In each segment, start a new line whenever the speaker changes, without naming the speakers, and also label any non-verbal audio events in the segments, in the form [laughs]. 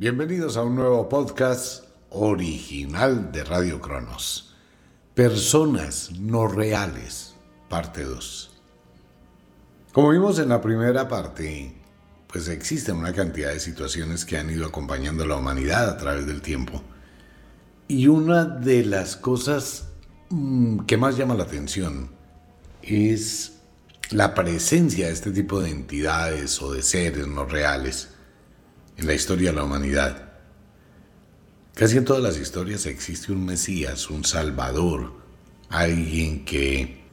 Bienvenidos a un nuevo podcast original de Radio Cronos. Personas no reales, parte 2. Como vimos en la primera parte, pues existen una cantidad de situaciones que han ido acompañando a la humanidad a través del tiempo. Y una de las cosas mm, que más llama la atención es la presencia de este tipo de entidades o de seres no reales en la historia de la humanidad. Casi en todas las historias existe un Mesías, un Salvador, alguien que,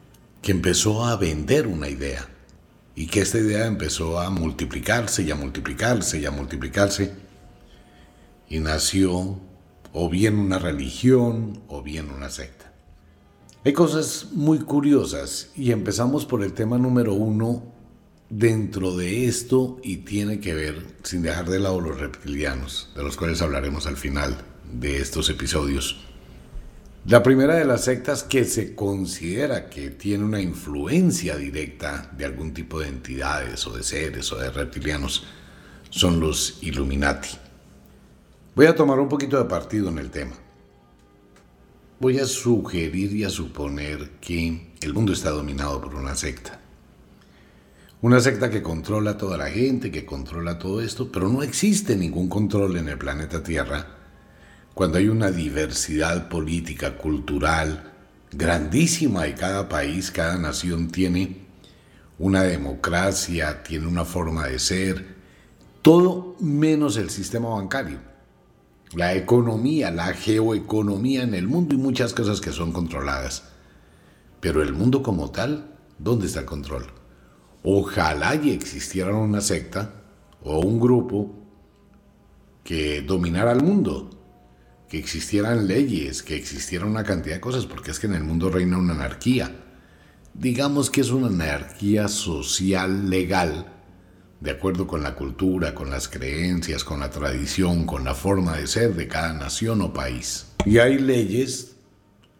que empezó a vender una idea y que esta idea empezó a multiplicarse y a multiplicarse y a multiplicarse y nació o bien una religión o bien una secta. Hay cosas muy curiosas y empezamos por el tema número uno dentro de esto y tiene que ver, sin dejar de lado los reptilianos, de los cuales hablaremos al final de estos episodios. La primera de las sectas que se considera que tiene una influencia directa de algún tipo de entidades o de seres o de reptilianos son los Illuminati. Voy a tomar un poquito de partido en el tema voy a sugerir y a suponer que el mundo está dominado por una secta. Una secta que controla a toda la gente, que controla todo esto, pero no existe ningún control en el planeta Tierra cuando hay una diversidad política, cultural, grandísima y cada país, cada nación tiene una democracia, tiene una forma de ser, todo menos el sistema bancario la economía, la geoeconomía en el mundo y muchas cosas que son controladas. Pero el mundo como tal, ¿dónde está el control? Ojalá y existiera una secta o un grupo que dominara el mundo, que existieran leyes, que existiera una cantidad de cosas, porque es que en el mundo reina una anarquía. Digamos que es una anarquía social legal de acuerdo con la cultura, con las creencias, con la tradición, con la forma de ser de cada nación o país. Y hay leyes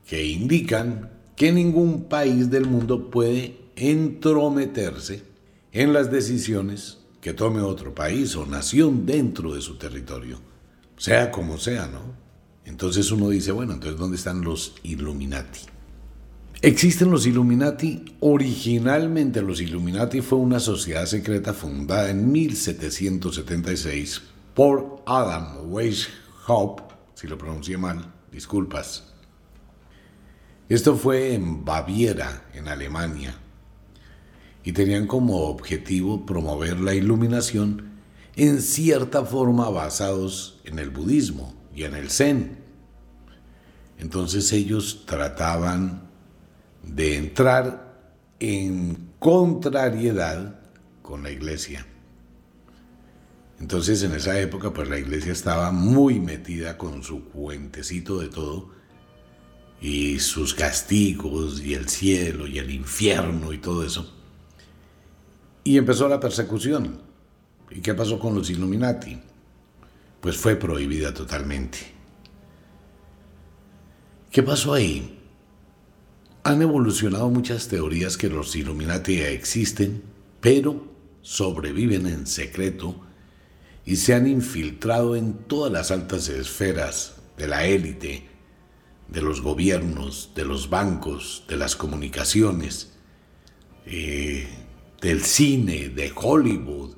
que indican que ningún país del mundo puede entrometerse en las decisiones que tome otro país o nación dentro de su territorio, sea como sea, ¿no? Entonces uno dice, bueno, entonces ¿dónde están los Illuminati? Existen los Illuminati. Originalmente los Illuminati fue una sociedad secreta fundada en 1776 por Adam Weishaupt, si lo pronuncié mal, disculpas. Esto fue en Baviera, en Alemania, y tenían como objetivo promover la iluminación en cierta forma basados en el budismo y en el zen. Entonces ellos trataban de entrar en contrariedad con la iglesia. Entonces en esa época pues la iglesia estaba muy metida con su cuentecito de todo y sus castigos y el cielo y el infierno y todo eso. Y empezó la persecución. ¿Y qué pasó con los Illuminati? Pues fue prohibida totalmente. ¿Qué pasó ahí? Han evolucionado muchas teorías que los Illuminati existen, pero sobreviven en secreto y se han infiltrado en todas las altas esferas de la élite, de los gobiernos, de los bancos, de las comunicaciones, eh, del cine, de Hollywood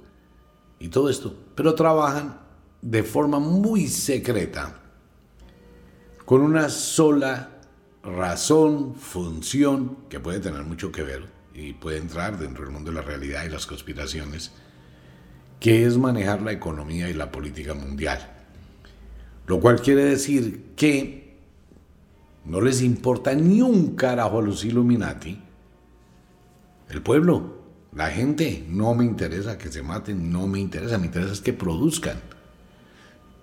y todo esto. Pero trabajan de forma muy secreta, con una sola razón, función, que puede tener mucho que ver y puede entrar dentro del mundo de la realidad y las conspiraciones, que es manejar la economía y la política mundial. Lo cual quiere decir que no les importa ni un carajo a los Illuminati. El pueblo, la gente, no me interesa que se maten, no me interesa, me interesa es que produzcan.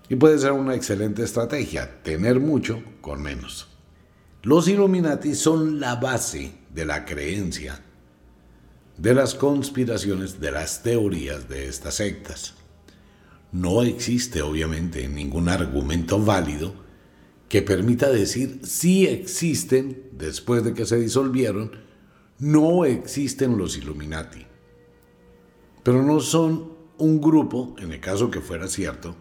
Y puede ser una excelente estrategia, tener mucho con menos. Los Illuminati son la base de la creencia, de las conspiraciones, de las teorías de estas sectas. No existe obviamente ningún argumento válido que permita decir si existen, después de que se disolvieron, no existen los Illuminati. Pero no son un grupo, en el caso que fuera cierto,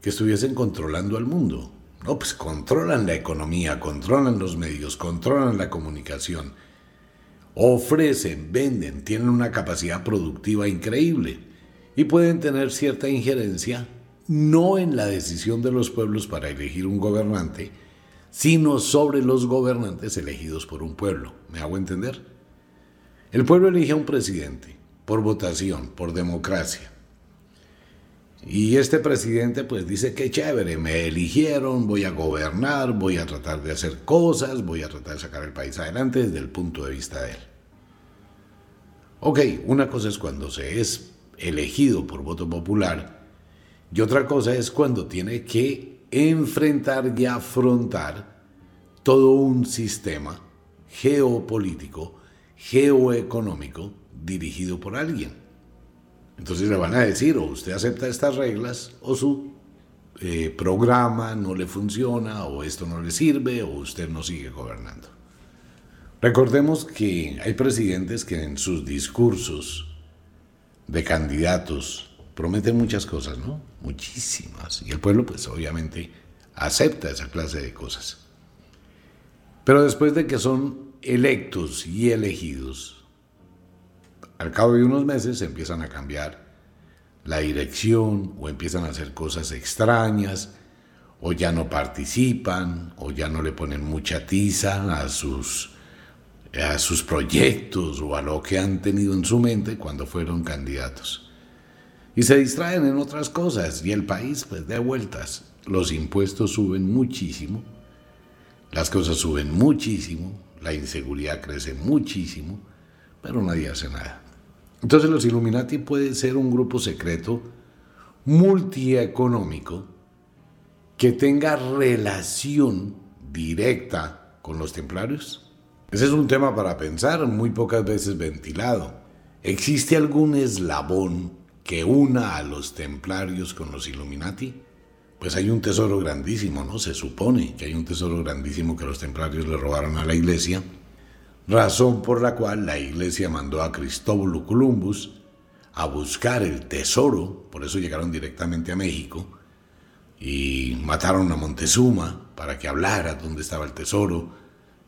que estuviesen controlando al mundo. No, pues controlan la economía, controlan los medios, controlan la comunicación. Ofrecen, venden, tienen una capacidad productiva increíble y pueden tener cierta injerencia no en la decisión de los pueblos para elegir un gobernante, sino sobre los gobernantes elegidos por un pueblo. ¿Me hago entender? El pueblo elige a un presidente por votación, por democracia. Y este presidente pues dice que chévere, me eligieron, voy a gobernar, voy a tratar de hacer cosas, voy a tratar de sacar el país adelante desde el punto de vista de él. Ok, una cosa es cuando se es elegido por voto popular y otra cosa es cuando tiene que enfrentar y afrontar todo un sistema geopolítico, geoeconómico dirigido por alguien. Entonces le van a decir, o usted acepta estas reglas, o su eh, programa no le funciona, o esto no le sirve, o usted no sigue gobernando. Recordemos que hay presidentes que en sus discursos de candidatos prometen muchas cosas, ¿no? Muchísimas. Y el pueblo, pues obviamente, acepta esa clase de cosas. Pero después de que son electos y elegidos, al cabo de unos meses empiezan a cambiar la dirección o empiezan a hacer cosas extrañas o ya no participan o ya no le ponen mucha tiza a sus, a sus proyectos o a lo que han tenido en su mente cuando fueron candidatos. Y se distraen en otras cosas y el país pues de vueltas. Los impuestos suben muchísimo, las cosas suben muchísimo, la inseguridad crece muchísimo, pero nadie hace nada. Entonces los Illuminati pueden ser un grupo secreto multieconómico que tenga relación directa con los templarios. Ese es un tema para pensar, muy pocas veces ventilado. ¿Existe algún eslabón que una a los templarios con los Illuminati? Pues hay un tesoro grandísimo, ¿no? Se supone que hay un tesoro grandísimo que los templarios le robaron a la iglesia razón por la cual la iglesia mandó a Cristóbalo Columbus a buscar el tesoro, por eso llegaron directamente a México, y mataron a Montezuma para que hablara dónde estaba el tesoro,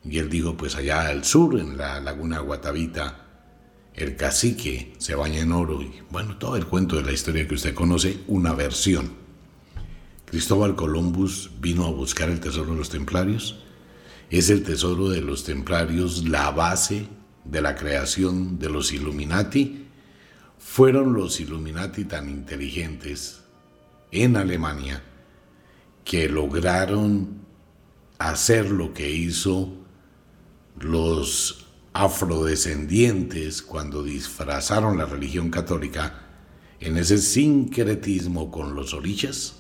y él dijo, pues allá al sur, en la laguna Guatavita, el cacique se baña en oro, y bueno, todo el cuento de la historia que usted conoce, una versión. Cristóbal Columbus vino a buscar el tesoro de los templarios, es el tesoro de los templarios la base de la creación de los Illuminati. Fueron los Illuminati tan inteligentes en Alemania que lograron hacer lo que hizo los afrodescendientes cuando disfrazaron la religión católica en ese sincretismo con los orichas.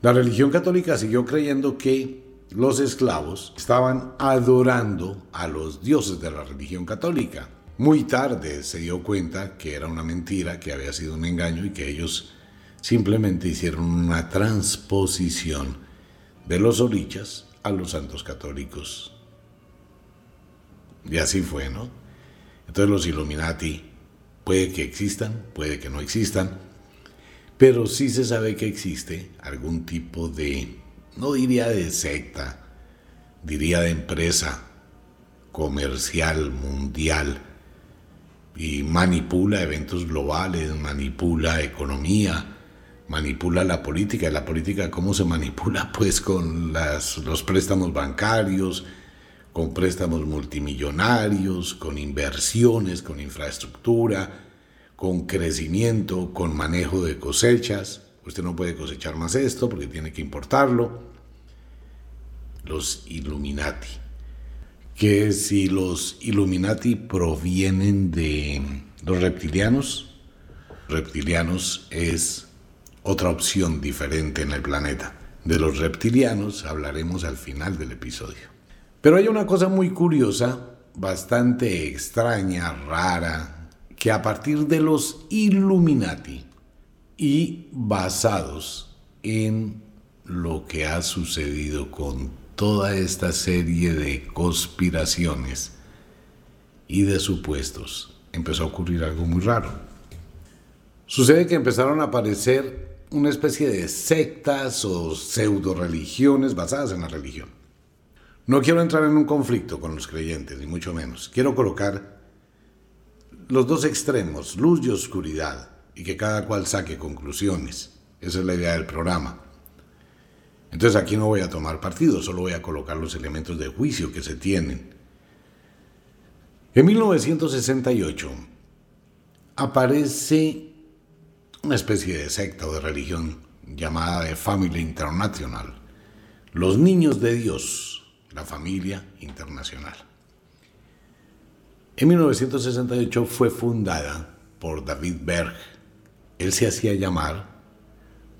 La religión católica siguió creyendo que los esclavos estaban adorando a los dioses de la religión católica. Muy tarde se dio cuenta que era una mentira, que había sido un engaño y que ellos simplemente hicieron una transposición de los orichas a los santos católicos. Y así fue, ¿no? Entonces los Illuminati puede que existan, puede que no existan, pero sí se sabe que existe algún tipo de no diría de secta, diría de empresa comercial, mundial, y manipula eventos globales, manipula economía, manipula la política. ¿Y la política cómo se manipula? [laughs] Pues con las, los préstamos bancarios, con préstamos multimillonarios, con inversiones, con infraestructura, con crecimiento, con manejo de cosechas. Usted no puede cosechar más esto porque tiene que importarlo. Los Illuminati. Que si los Illuminati provienen de los reptilianos, reptilianos es otra opción diferente en el planeta. De los reptilianos hablaremos al final del episodio. Pero hay una cosa muy curiosa, bastante extraña, rara, que a partir de los Illuminati, y basados en lo que ha sucedido con toda esta serie de conspiraciones y de supuestos, empezó a ocurrir algo muy raro. Sucede que empezaron a aparecer una especie de sectas o pseudo religiones basadas en la religión. No quiero entrar en un conflicto con los creyentes, ni mucho menos. Quiero colocar los dos extremos, luz y oscuridad, y que cada cual saque conclusiones. Esa es la idea del programa. Entonces aquí no voy a tomar partido, solo voy a colocar los elementos de juicio que se tienen. En 1968 aparece una especie de secta o de religión llamada de Family International, los niños de Dios, la familia internacional. En 1968 fue fundada por David Berg. Él se hacía llamar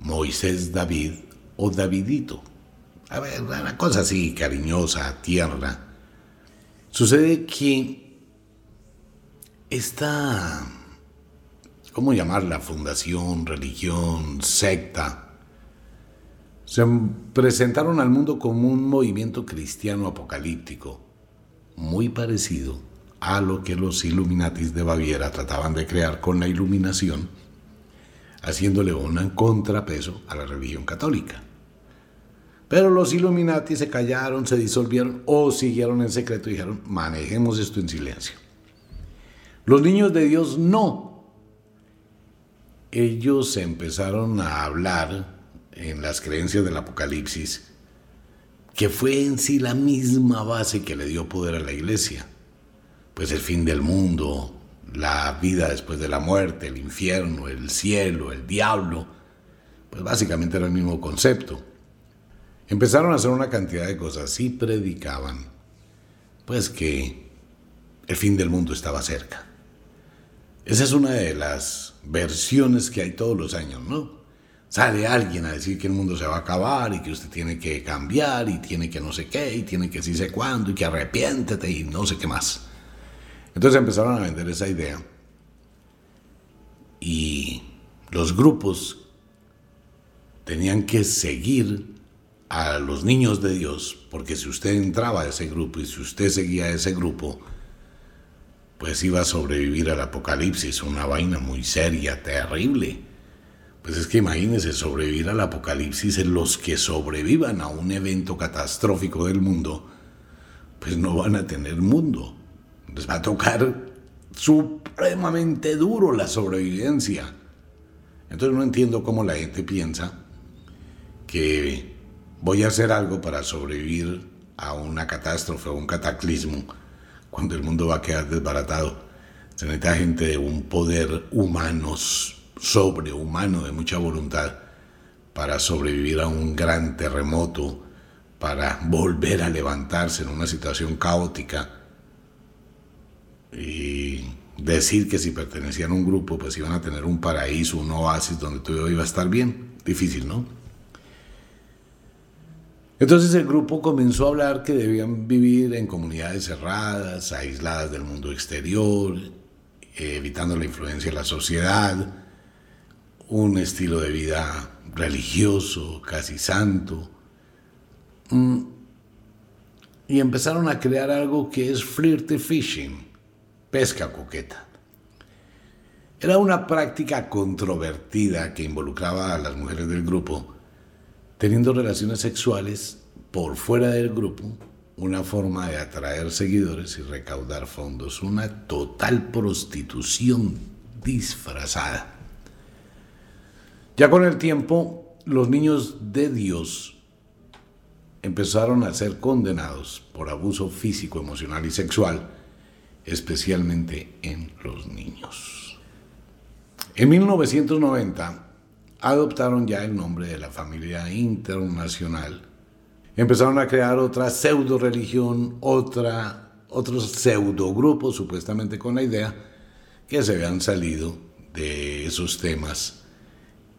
Moisés David o Davidito. A ver, una cosa así cariñosa, tierna. Sucede que esta ¿cómo llamarla? Fundación, religión, secta. Se presentaron al mundo como un movimiento cristiano apocalíptico, muy parecido a lo que los Illuminatis de Baviera trataban de crear con la iluminación, haciéndole un contrapeso a la religión católica. Pero los Illuminati se callaron, se disolvieron o siguieron en secreto y dijeron, manejemos esto en silencio. Los niños de Dios no, ellos empezaron a hablar en las creencias del Apocalipsis, que fue en sí la misma base que le dio poder a la iglesia. Pues el fin del mundo, la vida después de la muerte, el infierno, el cielo, el diablo, pues básicamente era el mismo concepto. Empezaron a hacer una cantidad de cosas y predicaban, pues que el fin del mundo estaba cerca. Esa es una de las versiones que hay todos los años, ¿no? Sale alguien a decir que el mundo se va a acabar y que usted tiene que cambiar y tiene que no sé qué y tiene que sí sé cuándo y que arrepiéntete y no sé qué más. Entonces empezaron a vender esa idea y los grupos tenían que seguir a los niños de Dios, porque si usted entraba a ese grupo y si usted seguía a ese grupo, pues iba a sobrevivir al apocalipsis, una vaina muy seria, terrible. Pues es que imagínense sobrevivir al apocalipsis los que sobrevivan a un evento catastrófico del mundo, pues no van a tener mundo. Les va a tocar supremamente duro la sobrevivencia. Entonces no entiendo cómo la gente piensa que voy a hacer algo para sobrevivir a una catástrofe o un cataclismo cuando el mundo va a quedar desbaratado. Se necesita gente de un poder humano, sobrehumano, de mucha voluntad, para sobrevivir a un gran terremoto, para volver a levantarse en una situación caótica y decir que si pertenecían a un grupo, pues iban a tener un paraíso, un oasis donde todo iba a estar bien. Difícil, ¿no? Entonces el grupo comenzó a hablar que debían vivir en comunidades cerradas, aisladas del mundo exterior, evitando la influencia de la sociedad, un estilo de vida religioso, casi santo. Mm. Y empezaron a crear algo que es flirty fishing, pesca coqueta. Era una práctica controvertida que involucraba a las mujeres del grupo teniendo relaciones sexuales por fuera del grupo, una forma de atraer seguidores y recaudar fondos, una total prostitución disfrazada. Ya con el tiempo, los niños de Dios empezaron a ser condenados por abuso físico, emocional y sexual, especialmente en los niños. En 1990, adoptaron ya el nombre de la familia internacional. Empezaron a crear otra pseudo religión, otra, otros pseudo grupos, supuestamente con la idea que se habían salido de esos temas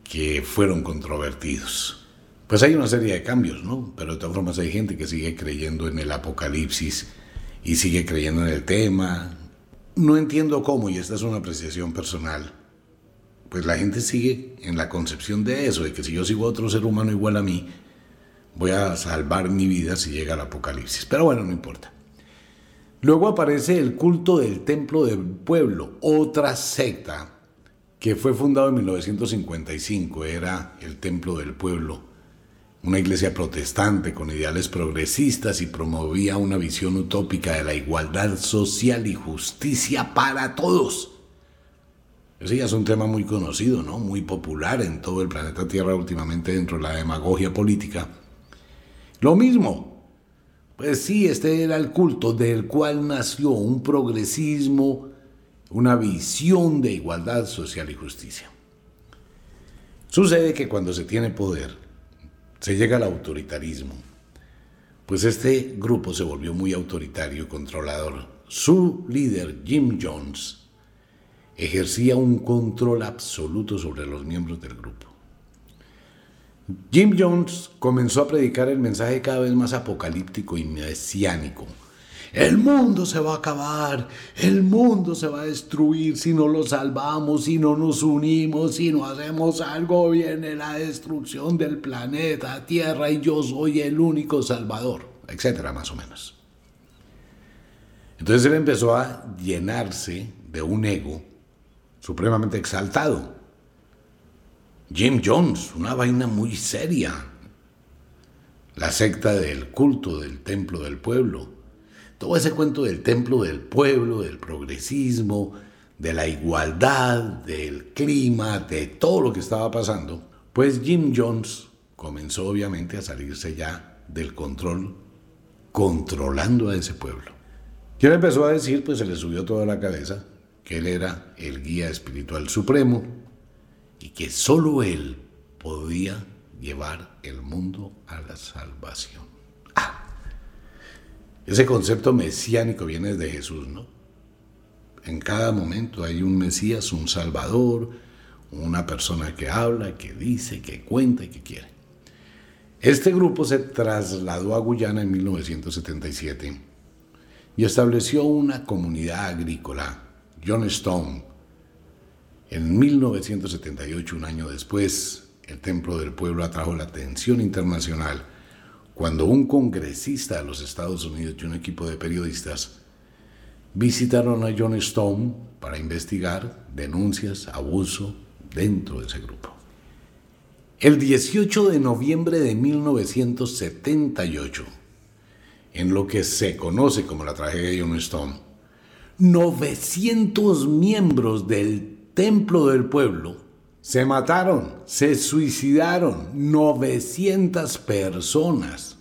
que fueron controvertidos. Pues hay una serie de cambios, ¿no? Pero de todas formas hay gente que sigue creyendo en el apocalipsis y sigue creyendo en el tema. No entiendo cómo, y esta es una apreciación personal, pues la gente sigue en la concepción de eso, de que si yo sigo otro ser humano igual a mí, voy a salvar mi vida si llega el apocalipsis. Pero bueno, no importa. Luego aparece el culto del templo del pueblo, otra secta que fue fundado en 1955, era el Templo del Pueblo, una iglesia protestante con ideales progresistas y promovía una visión utópica de la igualdad social y justicia para todos. Ese ya es un tema muy conocido, ¿no? Muy popular en todo el planeta Tierra últimamente dentro de la demagogia política. Lo mismo. Pues sí, este era el culto del cual nació un progresismo, una visión de igualdad social y justicia. Sucede que cuando se tiene poder, se llega al autoritarismo. Pues este grupo se volvió muy autoritario y controlador. Su líder, Jim Jones, ejercía un control absoluto sobre los miembros del grupo. Jim Jones comenzó a predicar el mensaje cada vez más apocalíptico y mesiánico. El mundo se va a acabar, el mundo se va a destruir si no lo salvamos, si no nos unimos, si no hacemos algo, viene la destrucción del planeta Tierra y yo soy el único salvador, etcétera, más o menos. Entonces él empezó a llenarse de un ego supremamente exaltado. Jim Jones, una vaina muy seria. La secta del culto del templo del pueblo. Todo ese cuento del templo del pueblo, del progresismo, de la igualdad, del clima, de todo lo que estaba pasando, pues Jim Jones comenzó obviamente a salirse ya del control, controlando a ese pueblo. ¿Quién empezó a decir? Pues se le subió toda la cabeza que Él era el guía espiritual supremo y que sólo Él podía llevar el mundo a la salvación. Ah, ese concepto mesiánico viene de Jesús, ¿no? En cada momento hay un Mesías, un Salvador, una persona que habla, que dice, que cuenta y que quiere. Este grupo se trasladó a Guyana en 1977 y estableció una comunidad agrícola John Stone. En 1978, un año después, el Templo del Pueblo atrajo la atención internacional cuando un congresista de los Estados Unidos y un equipo de periodistas visitaron a John Stone para investigar denuncias, abuso dentro de ese grupo. El 18 de noviembre de 1978, en lo que se conoce como la tragedia de John Stone, 900 miembros del templo del pueblo se mataron, se suicidaron, 900 personas.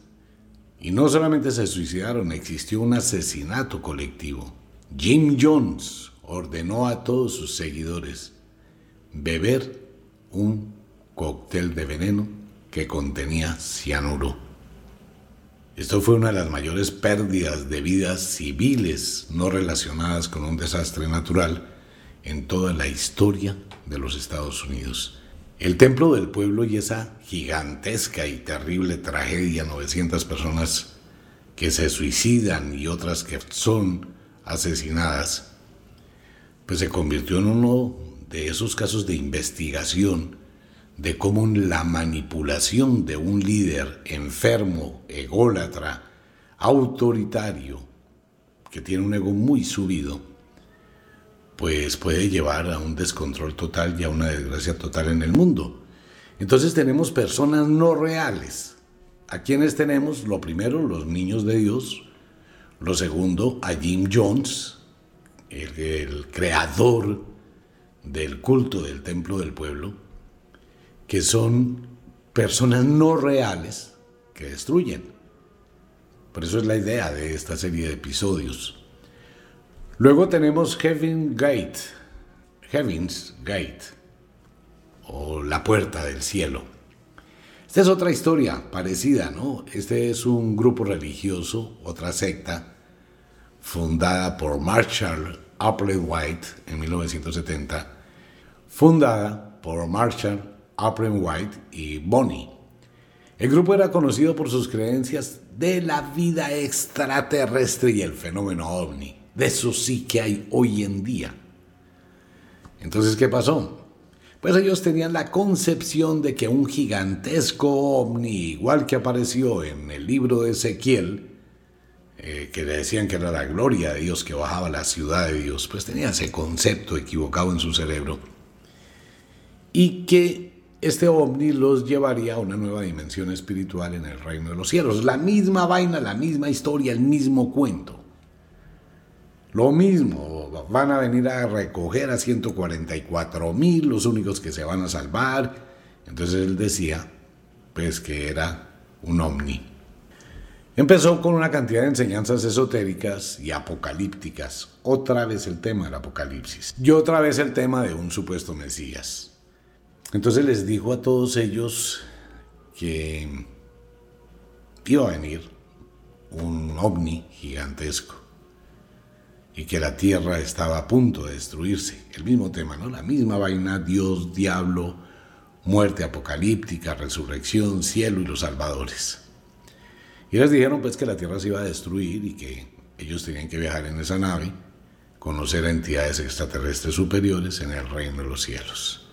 Y no solamente se suicidaron, existió un asesinato colectivo. Jim Jones ordenó a todos sus seguidores beber un cóctel de veneno que contenía cianuro. Esto fue una de las mayores pérdidas de vidas civiles no relacionadas con un desastre natural en toda la historia de los Estados Unidos. El templo del pueblo y esa gigantesca y terrible tragedia, 900 personas que se suicidan y otras que son asesinadas, pues se convirtió en uno de esos casos de investigación de cómo la manipulación de un líder enfermo, ególatra, autoritario, que tiene un ego muy subido, pues puede llevar a un descontrol total y a una desgracia total en el mundo. Entonces tenemos personas no reales. ¿A quienes tenemos? Lo primero, los niños de Dios. Lo segundo, a Jim Jones, el, el creador del culto del templo del pueblo que son personas no reales que destruyen. Por eso es la idea de esta serie de episodios. Luego tenemos Heaven Gate, Heaven's Gate, o la puerta del cielo. Esta es otra historia parecida, ¿no? Este es un grupo religioso, otra secta, fundada por Marshall Applewhite en 1970, fundada por Marshall Aprem White y Bonnie. El grupo era conocido por sus creencias de la vida extraterrestre y el fenómeno ovni. De eso sí que hay hoy en día. Entonces, ¿qué pasó? Pues ellos tenían la concepción de que un gigantesco ovni, igual que apareció en el libro de Ezequiel, eh, que le decían que era la gloria de Dios que bajaba la ciudad de Dios, pues tenía ese concepto equivocado en su cerebro y que este ovni los llevaría a una nueva dimensión espiritual en el reino de los cielos. La misma vaina, la misma historia, el mismo cuento. Lo mismo, van a venir a recoger a 144 mil, los únicos que se van a salvar. Entonces él decía, pues que era un ovni. Empezó con una cantidad de enseñanzas esotéricas y apocalípticas. Otra vez el tema del apocalipsis. Y otra vez el tema de un supuesto Mesías. Entonces les dijo a todos ellos que iba a venir un ovni gigantesco y que la tierra estaba a punto de destruirse. El mismo tema, ¿no? La misma vaina, Dios, diablo, muerte apocalíptica, resurrección, cielo y los salvadores. Y les dijeron pues que la tierra se iba a destruir y que ellos tenían que viajar en esa nave, conocer a entidades extraterrestres superiores en el reino de los cielos.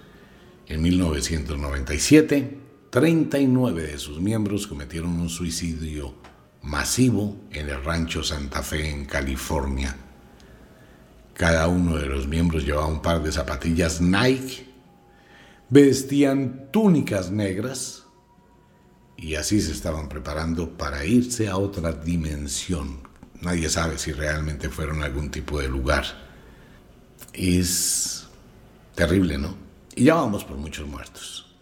En 1997, 39 de sus miembros cometieron un suicidio masivo en el rancho Santa Fe en California. Cada uno de los miembros llevaba un par de zapatillas Nike, vestían túnicas negras y así se estaban preparando para irse a otra dimensión. Nadie sabe si realmente fueron a algún tipo de lugar. Es terrible, ¿no? Y ya vamos por muchos muertos.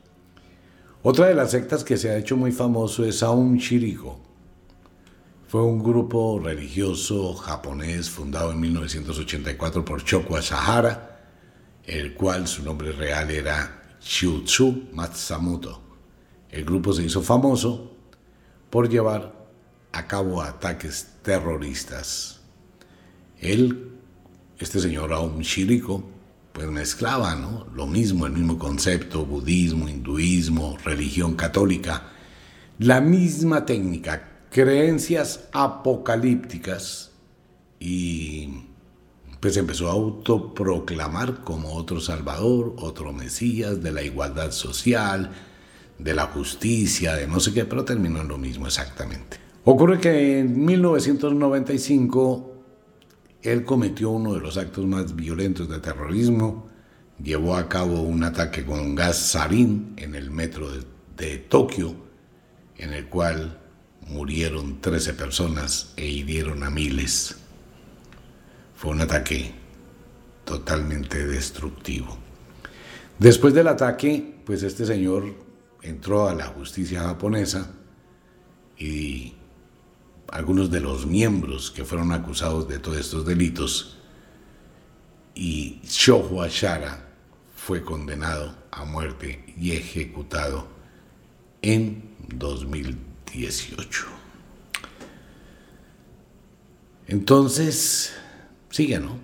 Otra de las sectas que se ha hecho muy famoso es Aum Shiriko. Fue un grupo religioso japonés fundado en 1984 por Chokwa Sahara, el cual su nombre real era Shiutsu Matsamoto. El grupo se hizo famoso por llevar a cabo ataques terroristas. Él, este señor Aum Shiriko, pues mezclaba ¿no? lo mismo, el mismo concepto, budismo, hinduismo, religión católica, la misma técnica, creencias apocalípticas y pues empezó a autoproclamar como otro Salvador, otro Mesías de la igualdad social, de la justicia, de no sé qué, pero terminó en lo mismo exactamente. Ocurre que en 1995 él cometió uno de los actos más violentos de terrorismo, llevó a cabo un ataque con gas sarín en el metro de, Tokio, en el cual murieron 13 personas e hirieron a miles. Fue un ataque totalmente destructivo. Después del ataque, pues este señor entró a la justicia japonesa y algunos de los miembros que fueron acusados de todos estos delitos y Shoho Ashara fue condenado a muerte y ejecutado en 2018. Entonces, ¿no?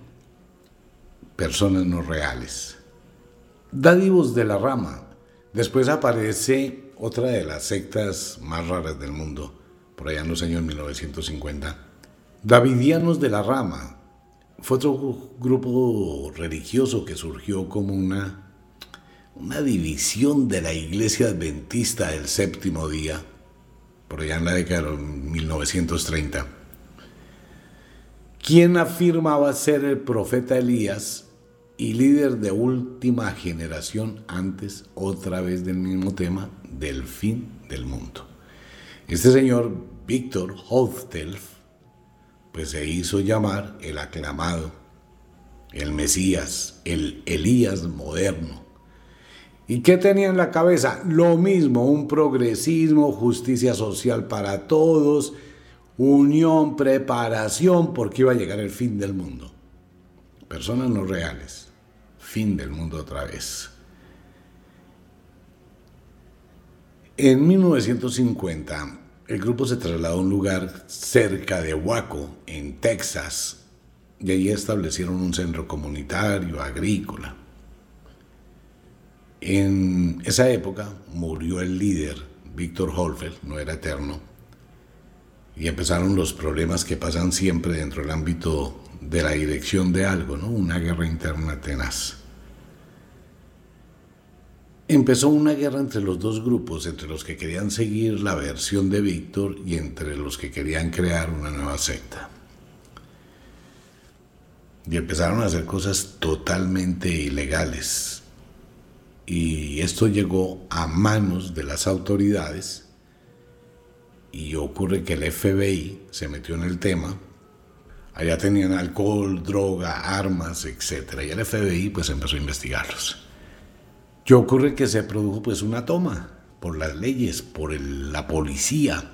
Personas no reales. Dádivos de la rama. Después aparece otra de las sectas más raras del mundo, por allá en los años 1950. Davidianos de la Rama fue otro grupo religioso que surgió como una, una división de la iglesia adventista del séptimo día, por allá en la década de 1930. Quien afirmaba ser el profeta Elías y líder de última generación antes, otra vez del mismo tema, del fin del mundo. Este señor, Víctor Hoftelf, pues se hizo llamar el aclamado, el Mesías, el Elías moderno. ¿Y qué tenía en la cabeza? Lo mismo, un progresismo, justicia social para todos, unión, preparación, porque iba a llegar el fin del mundo. Personas no reales, fin del mundo otra vez. En 1950, el grupo se trasladó a un lugar cerca de Waco, en Texas, y allí establecieron un centro comunitario, agrícola. En esa época murió el líder, Víctor Holfeld, no era eterno, y empezaron los problemas que pasan siempre dentro del ámbito de la dirección de algo, ¿no? Una guerra interna tenaz empezó una guerra entre los dos grupos, entre los que querían seguir la versión de Víctor y entre los que querían crear una nueva secta. Y empezaron a hacer cosas totalmente ilegales. Y esto llegó a manos de las autoridades y ocurre que el FBI se metió en el tema. Allá tenían alcohol, droga, armas, etc. Y el FBI pues empezó a investigarlos. ¿Qué ocurre que se produjo pues una toma por las leyes, por la policía,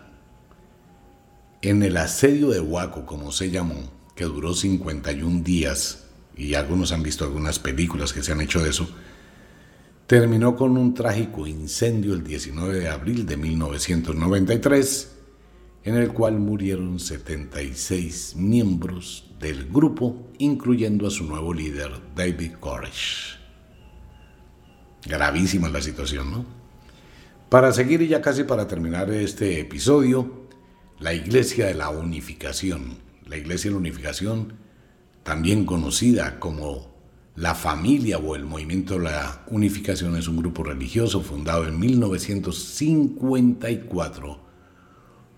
en el asedio de Huaco, como se llamó, que duró 51 días, y algunos han visto algunas películas que se han hecho de eso, terminó con un trágico incendio el 19 de abril de 1993, en el cual murieron 76 miembros del grupo, incluyendo a su nuevo líder, David Koresh. Gravísima la situación, ¿no? Para seguir y ya casi para terminar este episodio, la Iglesia de la Unificación, la Iglesia de la Unificación, también conocida como la familia o el movimiento de la unificación es un grupo religioso fundado en 1954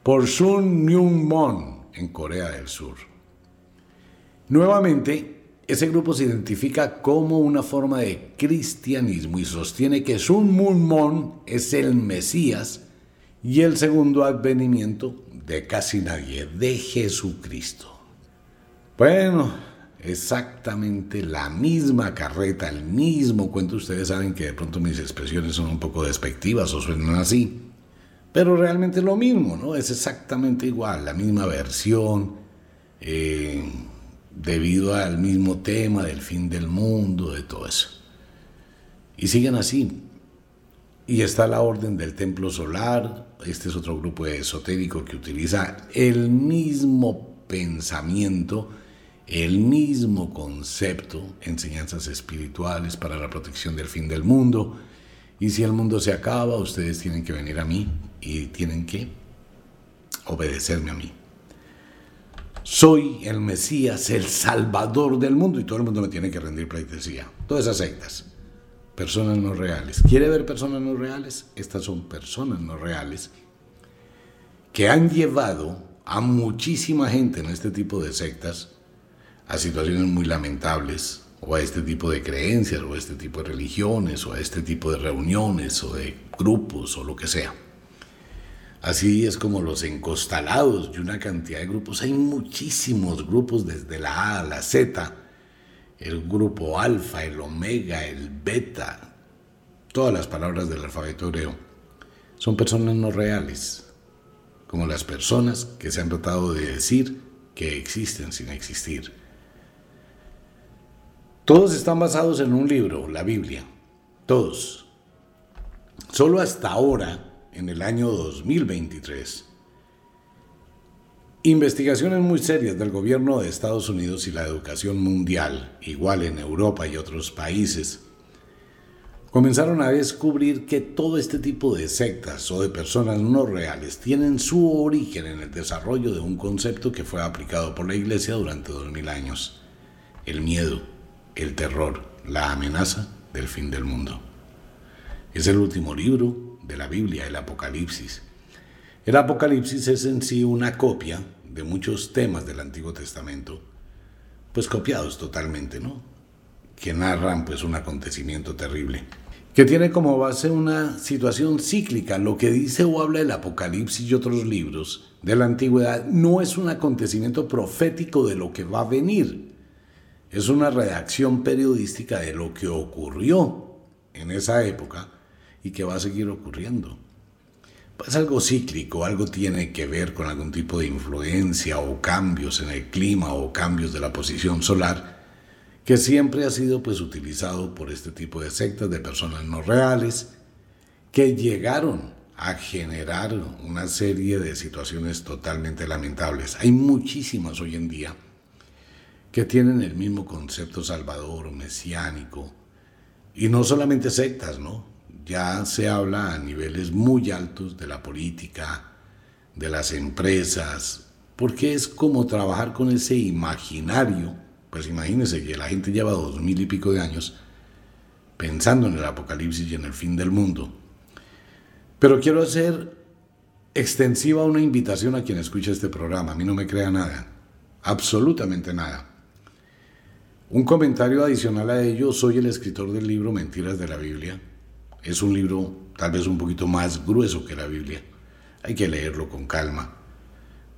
por Sun Myung Moon en Corea del Sur. Nuevamente, ese grupo se identifica como una forma de cristianismo y sostiene que Sun Myung Moon es el Mesías y el segundo advenimiento de casi nadie, de Jesucristo. Bueno, exactamente la misma carreta, el mismo cuento. Ustedes saben que de pronto mis expresiones son un poco despectivas o suenan así, pero realmente es lo mismo, ¿no? Es exactamente igual, la misma versión, eh, debido al mismo tema del fin del mundo, de todo eso. Y siguen así. Y está la orden del templo solar, este es otro grupo esotérico que utiliza el mismo pensamiento, el mismo concepto, enseñanzas espirituales para la protección del fin del mundo. Y si el mundo se acaba, ustedes tienen que venir a mí y tienen que obedecerme a mí. Soy el Mesías, el Salvador del mundo y todo el mundo me tiene que rendir pleitesía. Todas esas sectas, personas no reales. ¿Quiere ver personas no reales? Estas son personas no reales que han llevado a muchísima gente en este tipo de sectas a situaciones muy lamentables, o a este tipo de creencias, o a este tipo de religiones, o a este tipo de reuniones, o de grupos, o lo que sea. Así es como los encostalados y una cantidad de grupos. Hay muchísimos grupos desde la A a la Z. El grupo alfa, el omega, el beta, todas las palabras del alfabeto hebreo. Son personas no reales, como las personas que se han tratado de decir que existen sin existir. Todos están basados en un libro, la Biblia. Todos. Solo hasta ahora, en el año 2023, investigaciones muy serias del gobierno de Estados Unidos y la educación mundial, igual en Europa y otros países, comenzaron a descubrir que todo este tipo de sectas o de personas no reales tienen su origen en el desarrollo de un concepto que fue aplicado por la Iglesia durante dos mil años, el miedo el terror, la amenaza del fin del mundo. Es el último libro de la Biblia, el Apocalipsis. El Apocalipsis es en sí una copia de muchos temas del Antiguo Testamento, pues copiados totalmente, ¿no? Que narran pues un acontecimiento terrible, que tiene como base una situación cíclica. Lo que dice o habla el Apocalipsis y otros libros de la antigüedad no es un acontecimiento profético de lo que va a venir, es una redacción periodística de lo que ocurrió en esa época y que va a seguir ocurriendo. Pues algo cíclico, algo tiene que ver con algún tipo de influencia o cambios en el clima o cambios de la posición solar, que siempre ha sido pues utilizado por este tipo de sectas de personas no reales que llegaron a generar una serie de situaciones totalmente lamentables. Hay muchísimas hoy en día que tienen el mismo concepto salvador, mesiánico, y no solamente sectas, ¿no? Ya se habla a niveles muy altos de la política, de las empresas, porque es como trabajar con ese imaginario, pues imagínense que la gente lleva dos mil y pico de años pensando en el apocalipsis y en el fin del mundo. Pero quiero hacer extensiva una invitación a quien escucha este programa. A mí no me crea nada, absolutamente nada. Un comentario adicional a ello, soy el escritor del libro Mentiras de la Biblia, Es un libro tal vez un poquito más grueso que la Biblia. Hay que leerlo con calma.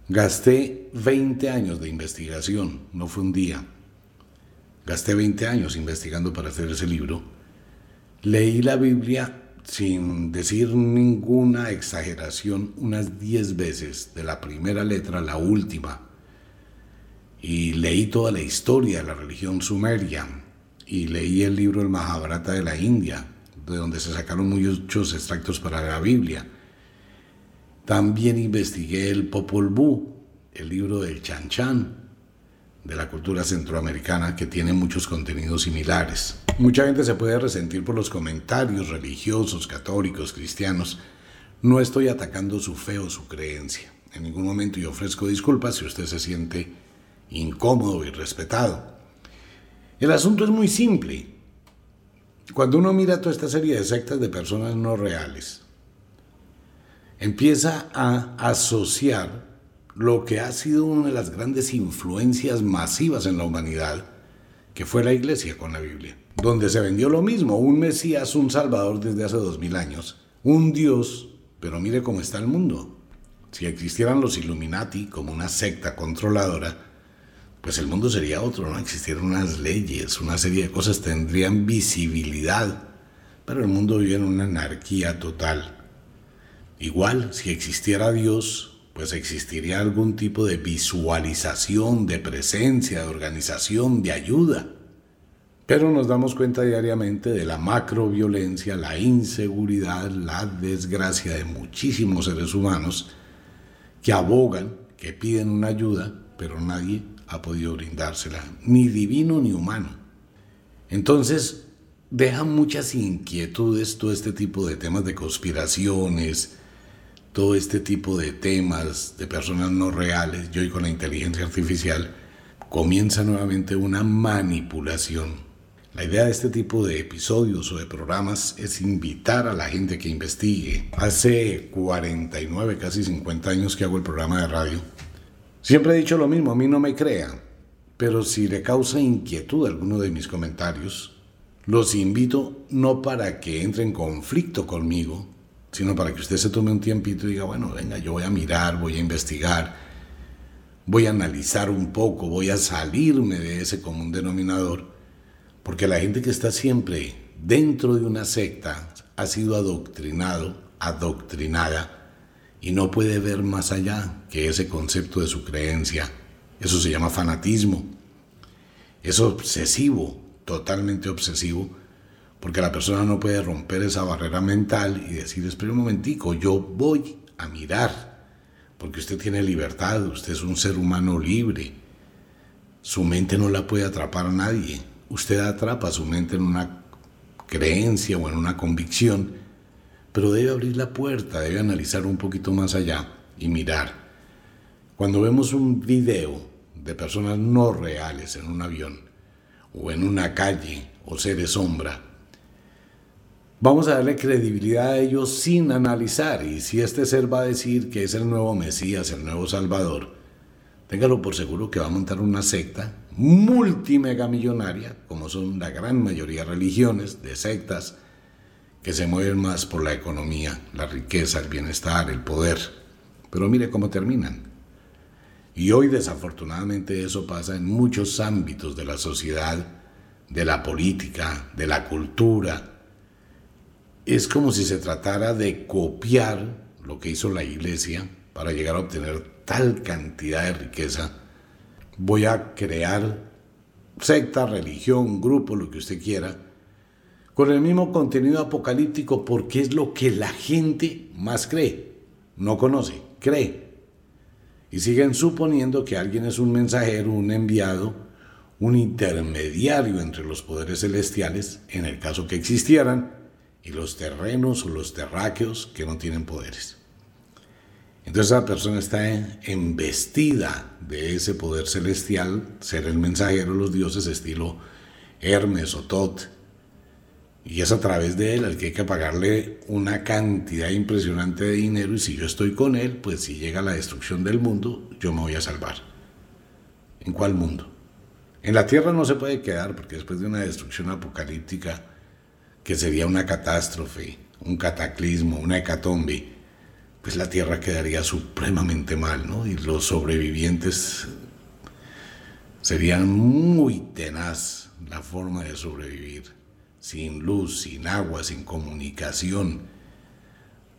Gasté 20 años de investigación, no fue un día. Gasté 20 años investigando para hacer ese libro. Leí la Biblia sin decir ninguna exageración unas 10 veces, de la primera letra a la última. Y leí toda la historia de la religión sumeria. Y leí el libro El Mahabharata de la India, de donde se sacaron muchos extractos para la Biblia. También investigué el Popol Vuh, el libro del Chan Chan, de la cultura centroamericana, que tiene muchos contenidos similares. Mucha gente se puede resentir por los comentarios religiosos, católicos, cristianos. No estoy atacando su fe o su creencia. En ningún momento yo ofrezco disculpas si usted se siente incómodo y respetado. El asunto es muy simple. Cuando uno mira toda esta serie de sectas de personas no reales, empieza a asociar lo que ha sido una de las grandes influencias masivas en la humanidad, que fue la iglesia con la Biblia, donde se vendió lo mismo, un Mesías, un Salvador desde hace dos mil años, un Dios, pero mire cómo está el mundo. Si existieran los Illuminati como una secta controladora, pues el mundo sería otro, no existieran unas leyes, una serie de cosas tendrían visibilidad, pero el mundo vive en una anarquía total. Igual, si existiera Dios, pues existiría algún tipo de visualización, de presencia, de organización, de ayuda. Pero nos damos cuenta diariamente de la macroviolencia, la inseguridad, la desgracia de muchísimos seres humanos que abogan, que piden una ayuda, pero nadie ha podido brindársela, ni divino ni humano. Entonces, deja muchas inquietudes todo este tipo de temas de conspiraciones, todo este tipo de temas de personas no reales, y hoy con la inteligencia artificial, comienza nuevamente una manipulación. La idea de este tipo de episodios o de programas es invitar a la gente que investigue. Hace 49, casi 50 años que hago el programa de radio. Siempre he dicho lo mismo, a mí no me crea, pero si le causa inquietud alguno de mis comentarios, los invito no para que entre en conflicto conmigo, sino para que usted se tome un tiempito y diga, bueno, venga, yo voy a mirar, voy a investigar, voy a analizar un poco, voy a salirme de ese común denominador, porque la gente que está siempre dentro de una secta ha sido adoctrinado, adoctrinada, y no puede ver más allá que ese concepto de su creencia. Eso se llama fanatismo. Es obsesivo, totalmente obsesivo, porque la persona no puede romper esa barrera mental y decir, espera un momentico, yo voy a mirar, porque usted tiene libertad, usted es un ser humano libre. Su mente no la puede atrapar a nadie. Usted atrapa su mente en una creencia o en una convicción, pero debe abrir la puerta, debe analizar un poquito más allá y mirar. Cuando vemos un video de personas no reales en un avión o en una calle o seres sombra, Vamos a darle credibilidad a ellos sin analizar. Y si este ser va a decir que es el nuevo Mesías, el nuevo Salvador, téngalo por seguro que va a montar una secta multimegamillonaria, como son la gran mayoría de religiones, de sectas, que se mueven más por la economía, la riqueza, el bienestar, el poder. Pero mire cómo terminan. Y hoy desafortunadamente eso pasa en muchos ámbitos de la sociedad, de la política, de la cultura, es como si se tratara de copiar lo que hizo la iglesia para llegar a obtener tal cantidad de riqueza. Voy a crear secta, religión, grupo, lo que usted quiera, con el mismo contenido apocalíptico porque es lo que la gente más cree, no conoce, cree. Y siguen suponiendo que alguien es un mensajero, un enviado, un intermediario entre los poderes celestiales, en el caso que existieran, y los terrenos o los terráqueos que no tienen poderes. Entonces esa persona está embestida de ese poder celestial, ser el mensajero de los dioses estilo Hermes o Tot. Y es a través de él al que hay que pagarle una cantidad impresionante de dinero y si yo estoy con él, pues si llega la destrucción del mundo, yo me voy a salvar. ¿En cuál mundo? En la tierra no se puede quedar porque después de una destrucción apocalíptica, que sería una catástrofe, un cataclismo, una hecatombe, pues la Tierra quedaría supremamente mal, ¿no? Y los sobrevivientes serían muy tenaz la forma de sobrevivir, sin luz, sin agua, sin comunicación.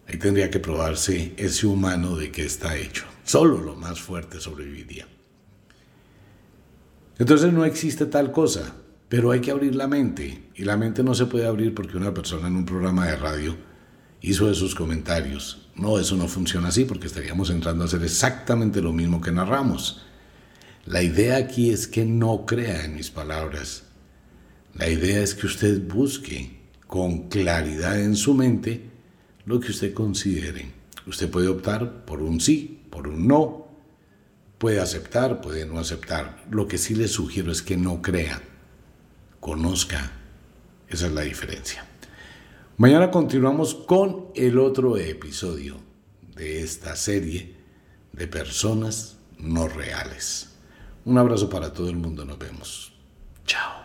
Ahí tendría que probarse ese humano de qué está hecho. Solo lo más fuerte sobreviviría. Entonces no existe tal cosa, pero hay que abrir la mente. Y la mente no se puede abrir porque una persona en un programa de radio hizo esos comentarios. No, eso no funciona así porque estaríamos entrando a hacer exactamente lo mismo que narramos. La idea aquí es que no crea en mis palabras. La idea es que usted busque con claridad en su mente lo que usted considere. Usted puede optar por un sí, por un no, Puede aceptar, puede no aceptar. Lo que sí le sugiero es que no crea, conozca. Esa es la diferencia. Mañana continuamos con el otro episodio de esta serie de personas no reales. Un abrazo para todo el mundo, nos vemos. Chao.